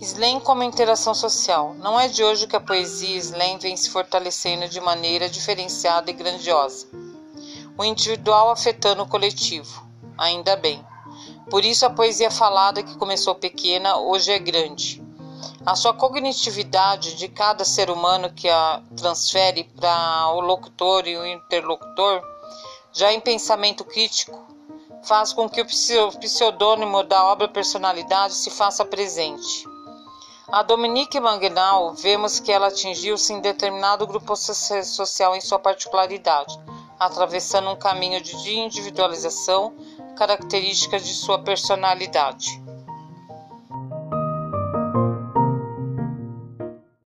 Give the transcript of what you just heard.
Slam como interação social. Não é de hoje que a poesia slam vem se fortalecendo de maneira diferenciada e grandiosa. O individual afetando o coletivo. Ainda bem. Por isso a poesia falada que começou pequena hoje é grande. A sua cognitividade de cada ser humano que a transfere para o locutor e o interlocutor, já em pensamento crítico, faz com que o pseudônimo da obra personalidade se faça presente. A Dominique Mangnal, vemos que ela atingiu-se em determinado grupo social em sua particularidade, atravessando um caminho de individualização característica de sua personalidade.